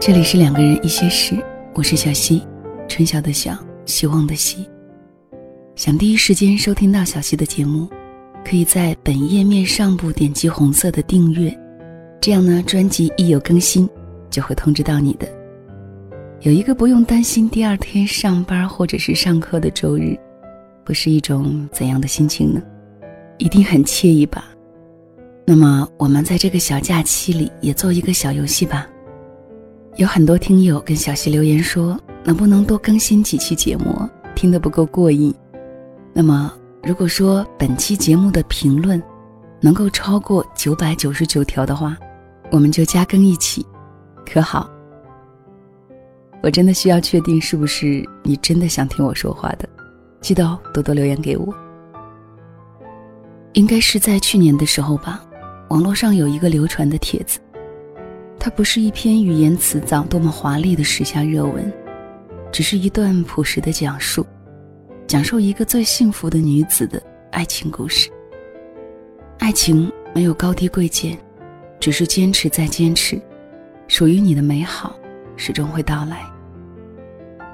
这里是两个人一些事，我是小溪，春晓的晓，希望的希。想第一时间收听到小溪的节目，可以在本页面上部点击红色的订阅，这样呢，专辑一有更新就会通知到你的。有一个不用担心第二天上班或者是上课的周日，会是一种怎样的心情呢？一定很惬意吧。那么我们在这个小假期里也做一个小游戏吧。有很多听友跟小溪留言说，能不能多更新几期节目，听得不够过瘾。那么如果说本期节目的评论能够超过九百九十九条的话，我们就加更一期，可好？我真的需要确定是不是你真的想听我说话的，记得哦，多多留言给我。应该是在去年的时候吧，网络上有一个流传的帖子。它不是一篇语言辞藻、多么华丽的时下热文，只是一段朴实的讲述，讲述一个最幸福的女子的爱情故事。爱情没有高低贵贱，只是坚持再坚持，属于你的美好始终会到来。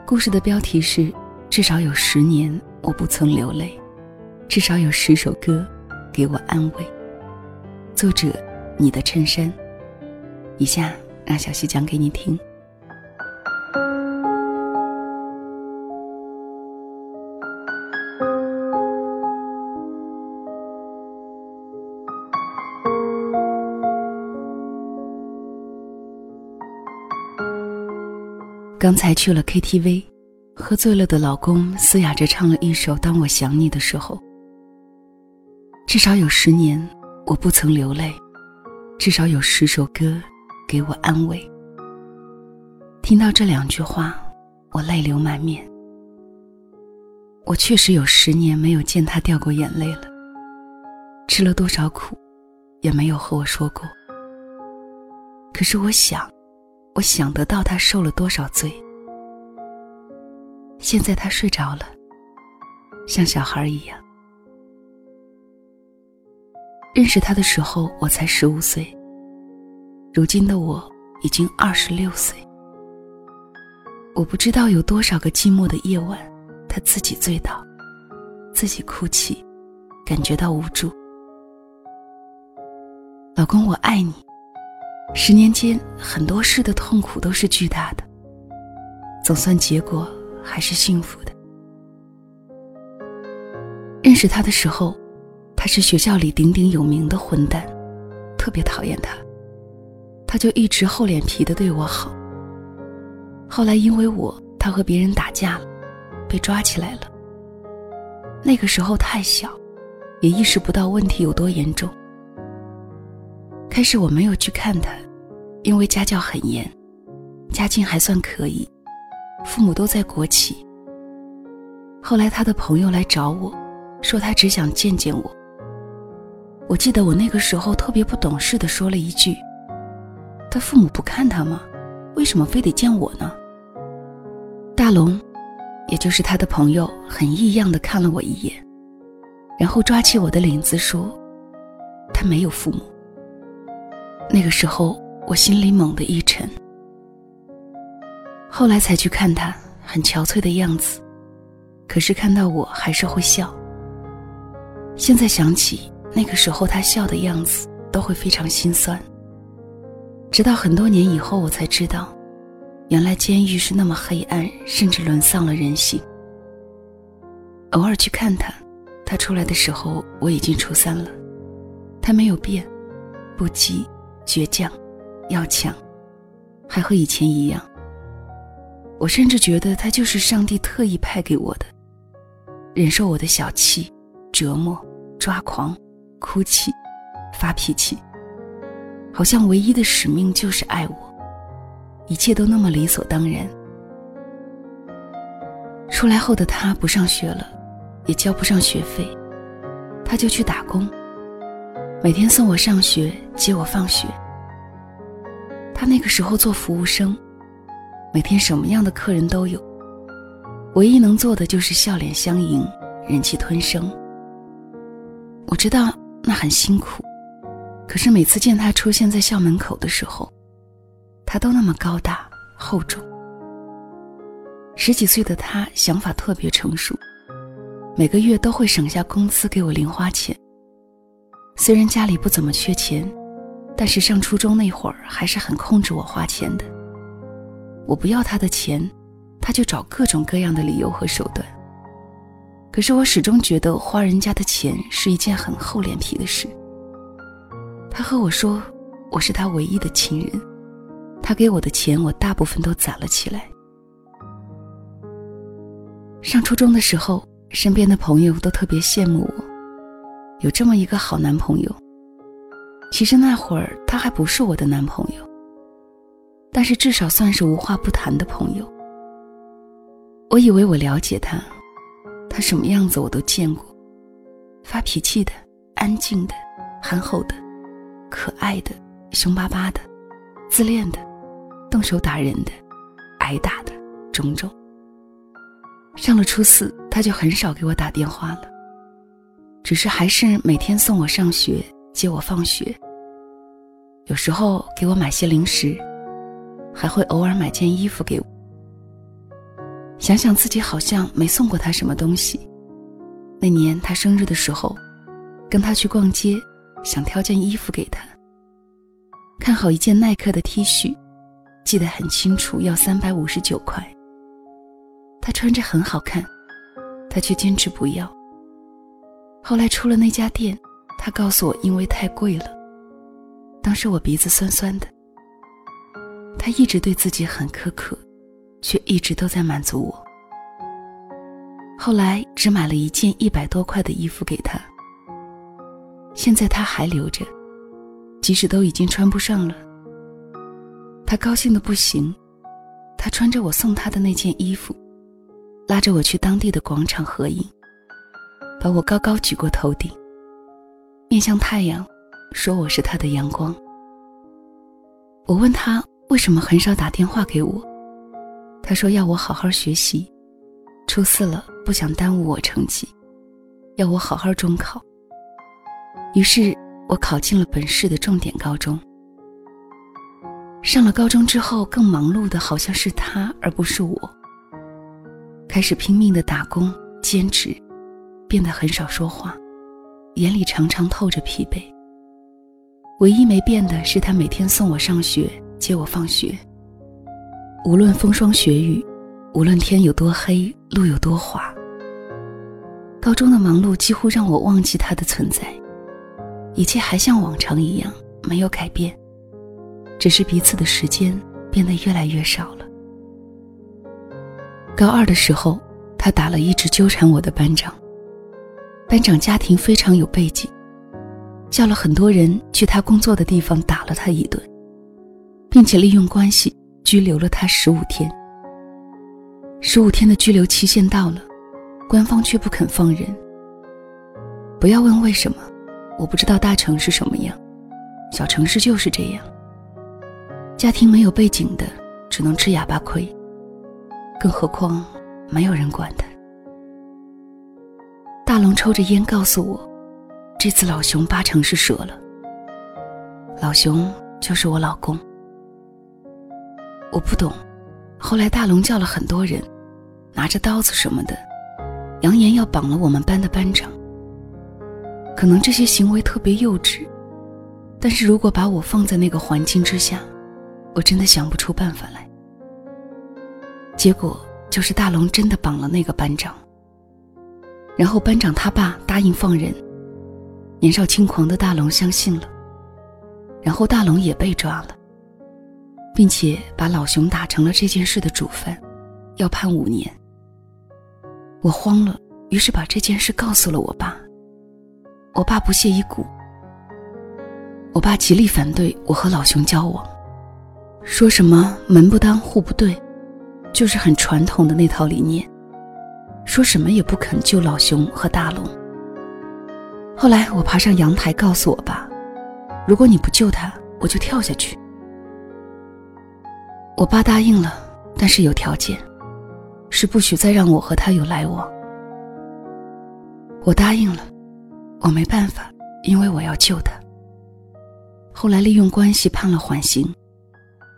故事的标题是：至少有十年我不曾流泪，至少有十首歌给我安慰。作者：你的衬衫。以下让小溪讲给你听。刚才去了 KTV，喝醉了的老公嘶哑着唱了一首《当我想你的时候》。至少有十年，我不曾流泪；至少有十首歌。给我安慰。听到这两句话，我泪流满面。我确实有十年没有见他掉过眼泪了。吃了多少苦，也没有和我说过。可是我想，我想得到他受了多少罪。现在他睡着了，像小孩一样。认识他的时候，我才十五岁。如今的我已经二十六岁，我不知道有多少个寂寞的夜晚，他自己醉倒，自己哭泣，感觉到无助。老公，我爱你。十年间很多事的痛苦都是巨大的，总算结果还是幸福的。认识他的时候，他是学校里鼎鼎有名的混蛋，特别讨厌他。他就一直厚脸皮的对我好。后来因为我，他和别人打架了，被抓起来了。那个时候太小，也意识不到问题有多严重。开始我没有去看他，因为家教很严，家境还算可以，父母都在国企。后来他的朋友来找我，说他只想见见我。我记得我那个时候特别不懂事的说了一句。他父母不看他吗？为什么非得见我呢？大龙，也就是他的朋友，很异样的看了我一眼，然后抓起我的领子说：“他没有父母。”那个时候我心里猛地一沉。后来才去看他，很憔悴的样子，可是看到我还是会笑。现在想起那个时候他笑的样子，都会非常心酸。直到很多年以后，我才知道，原来监狱是那么黑暗，甚至沦丧了人性。偶尔去看他，他出来的时候我已经初三了，他没有变，不羁、倔强、要强，还和以前一样。我甚至觉得他就是上帝特意派给我的，忍受我的小气、折磨、抓狂、哭泣、发脾气。好像唯一的使命就是爱我，一切都那么理所当然。出来后的他不上学了，也交不上学费，他就去打工，每天送我上学，接我放学。他那个时候做服务生，每天什么样的客人都有，唯一能做的就是笑脸相迎，忍气吞声。我知道那很辛苦。可是每次见他出现在校门口的时候，他都那么高大厚重。十几岁的他想法特别成熟，每个月都会省下工资给我零花钱。虽然家里不怎么缺钱，但是上初中那会儿还是很控制我花钱的。我不要他的钱，他就找各种各样的理由和手段。可是我始终觉得花人家的钱是一件很厚脸皮的事。他和我说，我是他唯一的亲人，他给我的钱我大部分都攒了起来。上初中的时候，身边的朋友都特别羡慕我，有这么一个好男朋友。其实那会儿他还不是我的男朋友，但是至少算是无话不谈的朋友。我以为我了解他，他什么样子我都见过：发脾气的、安静的、憨厚的、可爱的、凶巴巴的、自恋的、动手打人的、挨打的，种种。上了初四，他就很少给我打电话了，只是还是每天送我上学、接我放学。有时候给我买些零食，还会偶尔买件衣服给我。想想自己好像没送过他什么东西。那年他生日的时候，跟他去逛街，想挑件衣服给他。看好一件耐克的 T 恤，记得很清楚，要三百五十九块。他穿着很好看，他却坚持不要。后来出了那家店，他告诉我因为太贵了。当时我鼻子酸酸的。他一直对自己很苛刻，却一直都在满足我。后来只买了一件一百多块的衣服给他，现在他还留着，即使都已经穿不上了。他高兴的不行，他穿着我送他的那件衣服。拉着我去当地的广场合影，把我高高举过头顶，面向太阳，说我是他的阳光。我问他为什么很少打电话给我，他说要我好好学习，初四了不想耽误我成绩，要我好好中考。于是我考进了本市的重点高中。上了高中之后，更忙碌的好像是他，而不是我。开始拼命的打工兼职，变得很少说话，眼里常常透着疲惫。唯一没变的是他每天送我上学，接我放学。无论风霜雪雨，无论天有多黑，路有多滑。高中的忙碌几乎让我忘记他的存在，一切还像往常一样，没有改变，只是彼此的时间变得越来越少了。高二的时候，他打了一直纠缠我的班长。班长家庭非常有背景，叫了很多人去他工作的地方打了他一顿，并且利用关系拘留了他十五天。十五天的拘留期限到了，官方却不肯放人。不要问为什么，我不知道大城市什么样，小城市就是这样。家庭没有背景的，只能吃哑巴亏。更何况，没有人管他。大龙抽着烟告诉我，这次老熊八成是折了。老熊就是我老公。我不懂，后来大龙叫了很多人，拿着刀子什么的，扬言要绑了我们班的班长。可能这些行为特别幼稚，但是如果把我放在那个环境之下，我真的想不出办法来。结果就是大龙真的绑了那个班长，然后班长他爸答应放人，年少轻狂的大龙相信了，然后大龙也被抓了，并且把老熊打成了这件事的主犯，要判五年。我慌了，于是把这件事告诉了我爸，我爸不屑一顾，我爸极力反对我和老熊交往，说什么门不当户不对。就是很传统的那套理念，说什么也不肯救老熊和大龙。后来我爬上阳台告诉我爸：“如果你不救他，我就跳下去。”我爸答应了，但是有条件，是不许再让我和他有来往。我答应了，我没办法，因为我要救他。后来利用关系判了缓刑，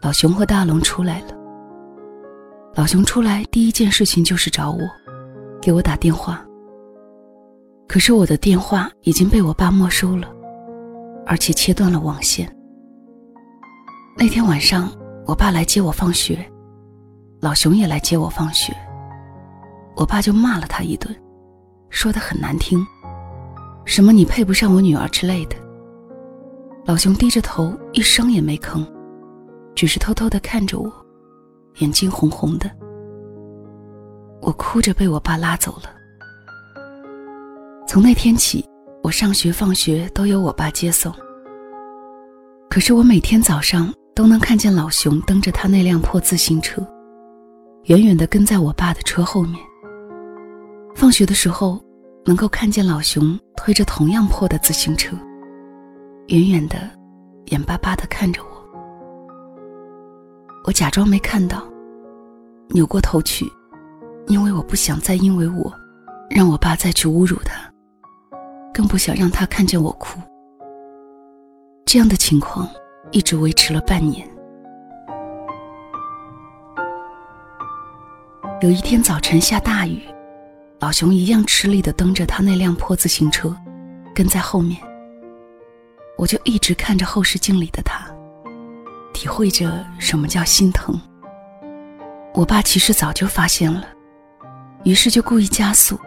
老熊和大龙出来了。老熊出来第一件事情就是找我，给我打电话。可是我的电话已经被我爸没收了，而且切断了网线。那天晚上，我爸来接我放学，老熊也来接我放学。我爸就骂了他一顿，说的很难听，什么你配不上我女儿之类的。老熊低着头，一声也没吭，只是偷偷的看着我，眼睛红红的。我哭着被我爸拉走了。从那天起，我上学放学都由我爸接送。可是我每天早上都能看见老熊蹬着他那辆破自行车，远远的跟在我爸的车后面。放学的时候，能够看见老熊推着同样破的自行车，远远的，眼巴巴的看着我。我假装没看到，扭过头去，因为我不想再因为我，让我爸再去侮辱他。更不想让他看见我哭。这样的情况一直维持了半年。有一天早晨下大雨，老熊一样吃力的蹬着他那辆破自行车，跟在后面。我就一直看着后视镜里的他，体会着什么叫心疼。我爸其实早就发现了，于是就故意加速。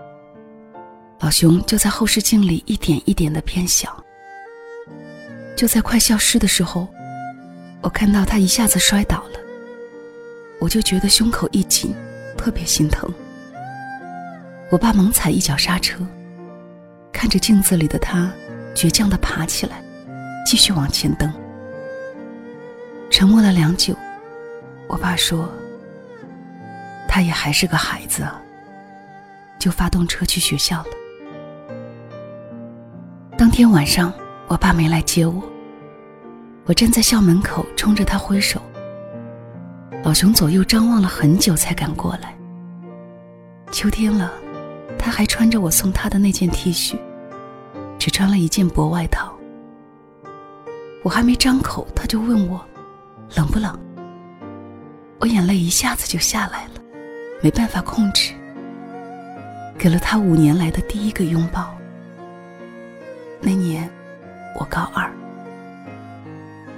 老熊就在后视镜里一点一点的变小。就在快消失的时候，我看到他一下子摔倒了，我就觉得胸口一紧，特别心疼。我爸猛踩一脚刹车，看着镜子里的他，倔强的爬起来，继续往前蹬。沉默了良久，我爸说：“他也还是个孩子啊。”就发动车去学校了。当天晚上，我爸没来接我。我站在校门口，冲着他挥手。老熊左右张望了很久，才敢过来。秋天了，他还穿着我送他的那件 T 恤，只穿了一件薄外套。我还没张口，他就问我冷不冷。我眼泪一下子就下来了，没办法控制，给了他五年来的第一个拥抱。那年，我高二。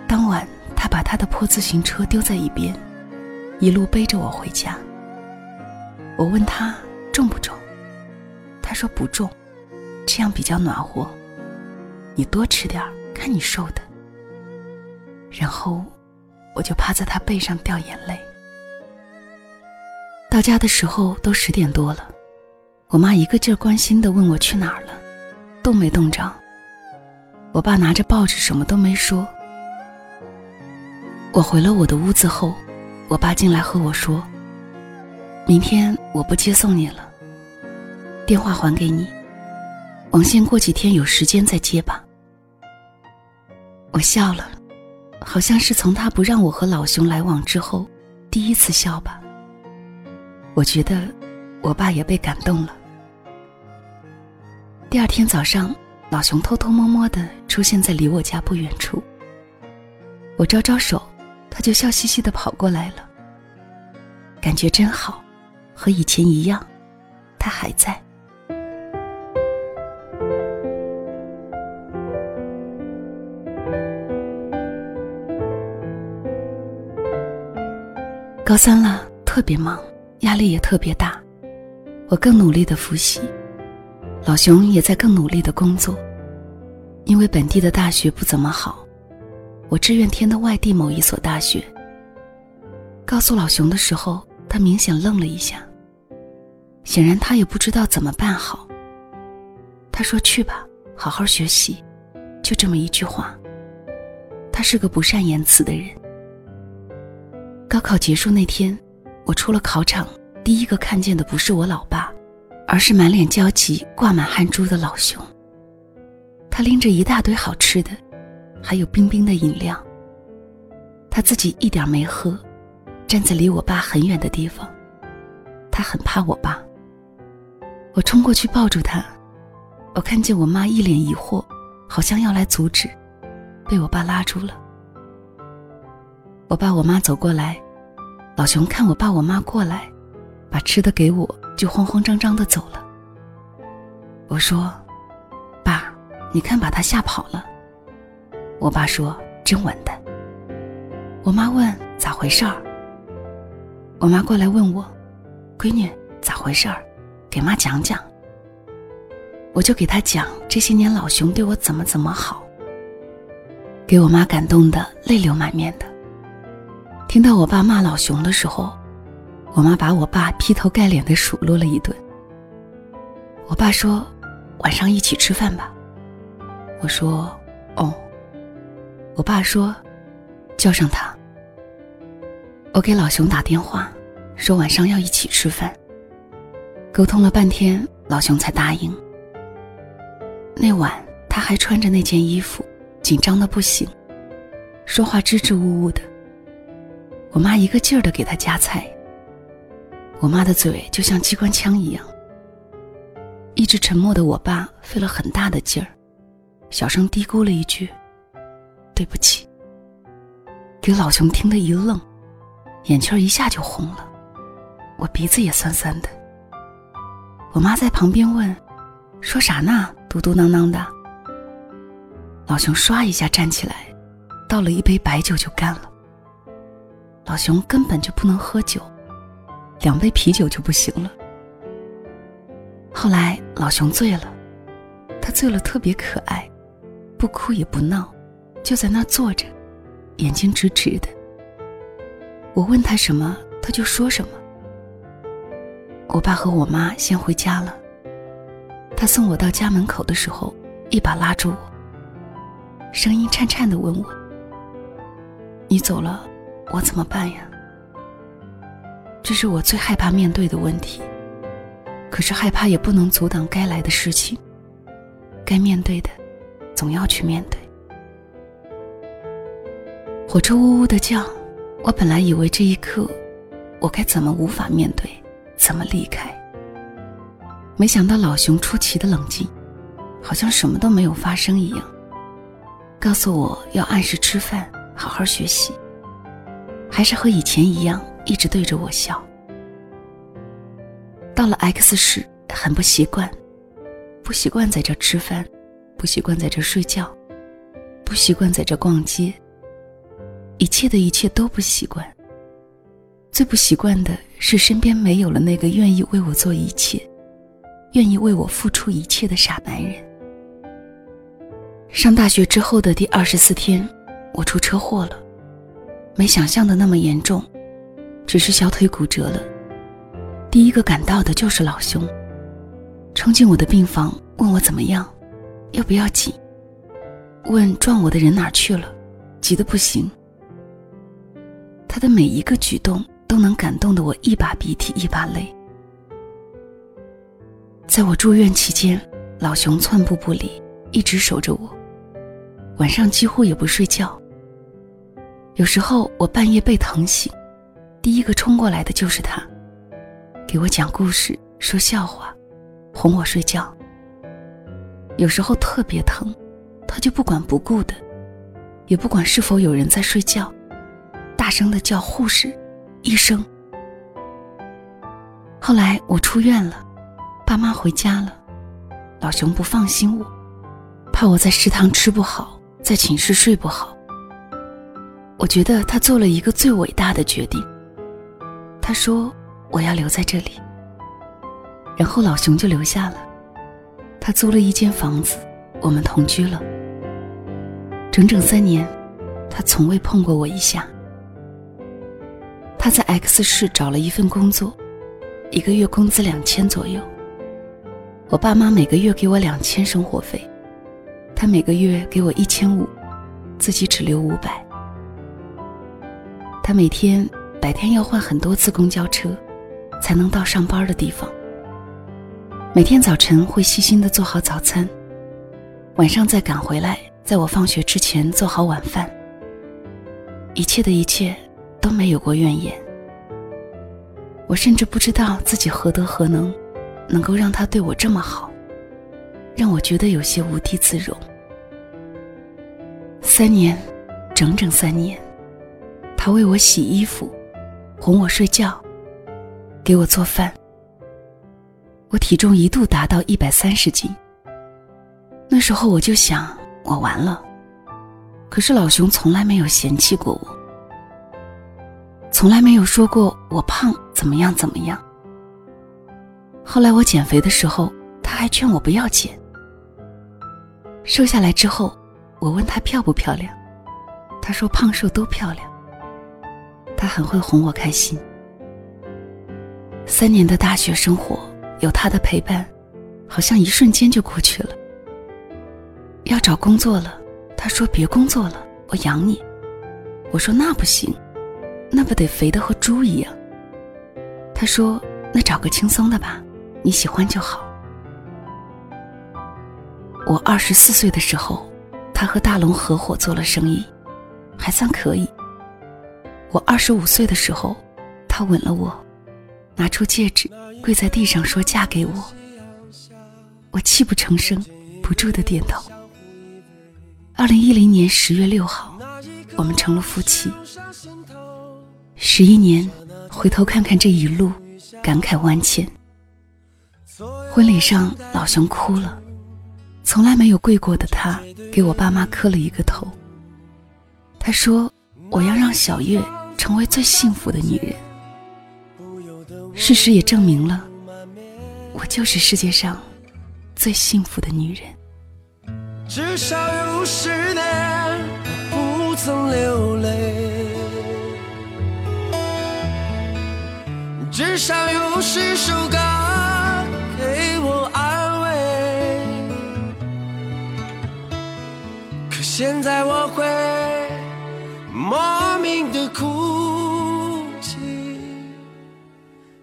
当晚，他把他的破自行车丢在一边，一路背着我回家。我问他重不重，他说不重，这样比较暖和。你多吃点看你瘦的。然后，我就趴在他背上掉眼泪。到家的时候都十点多了，我妈一个劲儿关心的问我去哪儿了，冻没冻着。我爸拿着报纸，什么都没说。我回了我的屋子后，我爸进来和我说：“明天我不接送你了，电话还给你，网线过几天有时间再接吧。”我笑了，好像是从他不让我和老熊来往之后，第一次笑吧。我觉得，我爸也被感动了。第二天早上。老熊偷偷摸摸的出现在离我家不远处。我招招手，他就笑嘻嘻的跑过来了。感觉真好，和以前一样，他还在。高三了，特别忙，压力也特别大，我更努力的复习。老熊也在更努力的工作，因为本地的大学不怎么好，我志愿填的外地某一所大学。告诉老熊的时候，他明显愣了一下，显然他也不知道怎么办好。他说：“去吧，好好学习。”就这么一句话。他是个不善言辞的人。高考结束那天，我出了考场，第一个看见的不是我老爸。而是满脸焦急、挂满汗珠的老熊。他拎着一大堆好吃的，还有冰冰的饮料。他自己一点没喝，站在离我爸很远的地方。他很怕我爸。我冲过去抱住他，我看见我妈一脸疑惑，好像要来阻止，被我爸拉住了。我爸我妈走过来，老熊看我爸我妈过来，把吃的给我，就慌慌张张的走了。我说：“爸，你看把他吓跑了。”我爸说：“真稳的。”我妈问：“咋回事儿？”我妈过来问我：“闺女，咋回事儿？给妈讲讲。”我就给她讲这些年老熊对我怎么怎么好，给我妈感动的泪流满面的。听到我爸骂老熊的时候，我妈把我爸劈头盖脸的数落了一顿。我爸说：“晚上一起吃饭吧。”我说：“哦。”我爸说：“叫上他。”我给老熊打电话，说晚上要一起吃饭。沟通了半天，老熊才答应。那晚他还穿着那件衣服，紧张的不行，说话支支吾吾的。我妈一个劲儿的给他夹菜。我妈的嘴就像机关枪一样。一直沉默的我爸费了很大的劲儿，小声嘀咕了一句：“对不起。”给老熊听得一愣，眼圈一下就红了，我鼻子也酸酸的。我妈在旁边问：“说啥呢？嘟嘟囔囔的。”老熊唰一下站起来，倒了一杯白酒就干了。老熊根本就不能喝酒，两杯啤酒就不行了。后来老熊醉了，他醉了特别可爱，不哭也不闹，就在那坐着，眼睛直直的。我问他什么，他就说什么。我爸和我妈先回家了。他送我到家门口的时候，一把拉住我，声音颤颤的问我：“你走了？”我怎么办呀？这是我最害怕面对的问题。可是害怕也不能阻挡该来的事情。该面对的，总要去面对。火车呜呜的叫，我本来以为这一刻，我该怎么无法面对，怎么离开。没想到老熊出奇的冷静，好像什么都没有发生一样，告诉我要按时吃饭，好好学习。还是和以前一样，一直对着我笑。到了 X 市，很不习惯，不习惯在这吃饭，不习惯在这睡觉，不习惯在这逛街。一切的一切都不习惯。最不习惯的是身边没有了那个愿意为我做一切、愿意为我付出一切的傻男人。上大学之后的第二十四天，我出车祸了。没想象的那么严重，只是小腿骨折了。第一个赶到的就是老熊，冲进我的病房，问我怎么样，要不要紧，问撞我的人哪去了，急得不行。他的每一个举动都能感动的我一把鼻涕一把泪。在我住院期间，老熊寸步不离，一直守着我，晚上几乎也不睡觉。有时候我半夜被疼醒，第一个冲过来的就是他，给我讲故事、说笑话，哄我睡觉。有时候特别疼，他就不管不顾的，也不管是否有人在睡觉，大声的叫护士、医生。后来我出院了，爸妈回家了，老熊不放心我，怕我在食堂吃不好，在寝室睡不好。我觉得他做了一个最伟大的决定。他说：“我要留在这里。”然后老熊就留下了。他租了一间房子，我们同居了。整整三年，他从未碰过我一下。他在 X 市找了一份工作，一个月工资两千左右。我爸妈每个月给我两千生活费，他每个月给我一千五，自己只留五百。他每天白天要换很多次公交车，才能到上班的地方。每天早晨会细心的做好早餐，晚上再赶回来，在我放学之前做好晚饭。一切的一切都没有过怨言。我甚至不知道自己何德何能，能够让他对我这么好，让我觉得有些无地自容。三年，整整三年。他为我洗衣服，哄我睡觉，给我做饭。我体重一度达到一百三十斤。那时候我就想，我完了。可是老熊从来没有嫌弃过我，从来没有说过我胖怎么样怎么样。后来我减肥的时候，他还劝我不要减。瘦下来之后，我问他漂不漂亮，他说胖瘦都漂亮。他很会哄我开心。三年的大学生活有他的陪伴，好像一瞬间就过去了。要找工作了，他说别工作了，我养你。我说那不行，那不得肥的和猪一样。他说那找个轻松的吧。你喜欢就好。我二十四岁的时候，他和大龙合伙做了生意，还算可以。我二十五岁的时候，他吻了我，拿出戒指，跪在地上说嫁给我。我泣不成声，不住的点头。二零一零年十月六号，我们成了夫妻。十一年，回头看看这一路，感慨万千。婚礼上，老熊哭了。从来没有跪过的他，给我爸妈磕了一个头。他说：“我要让小月成为最幸福的女人。”事实也证明了，我就是世界上最幸福的女人。至少有十年不曾流泪，至少有十首歌给我安慰，可。现在我会莫名的哭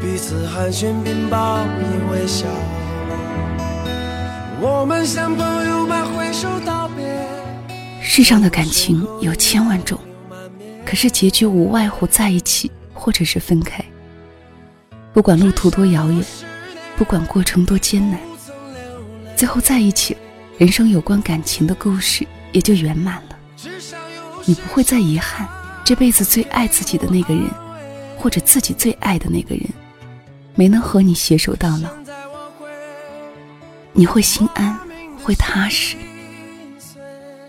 彼此寒暄并报以微笑。我们像朋友般挥手道别。世上的感情有千万种，可是结局无外乎在一起，或者是分开。不管路途多遥远，不管过程多艰难，最后在一起。人生有关感情的故事也就圆满了，你不会再遗憾这辈子最爱自己的那个人，或者自己最爱的那个人，没能和你携手到老。你会心安，会踏实。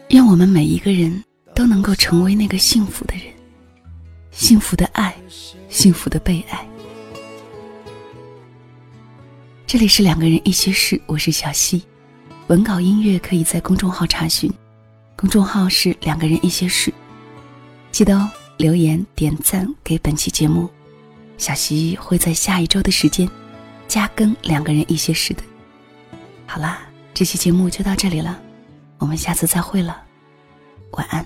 愿我们每一个人都能够成为那个幸福的人，幸福的爱，幸福的被爱。这里是两个人一些事，我是小溪。文稿音乐可以在公众号查询，公众号是两个人一些事。记得哦，留言点赞给本期节目，小溪会在下一周的时间加更两个人一些事的。好啦，这期节目就到这里了，我们下次再会了，晚安。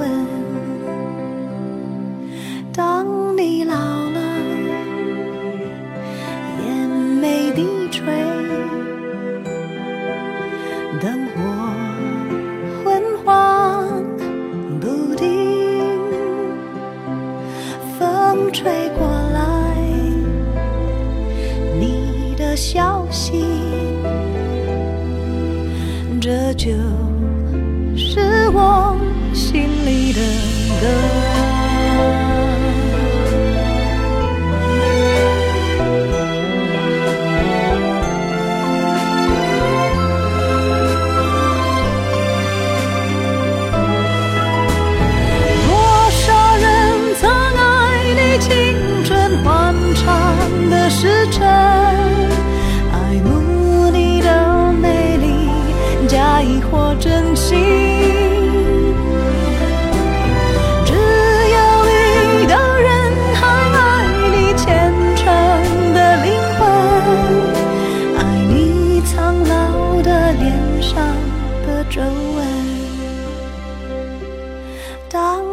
就是我心里的歌。当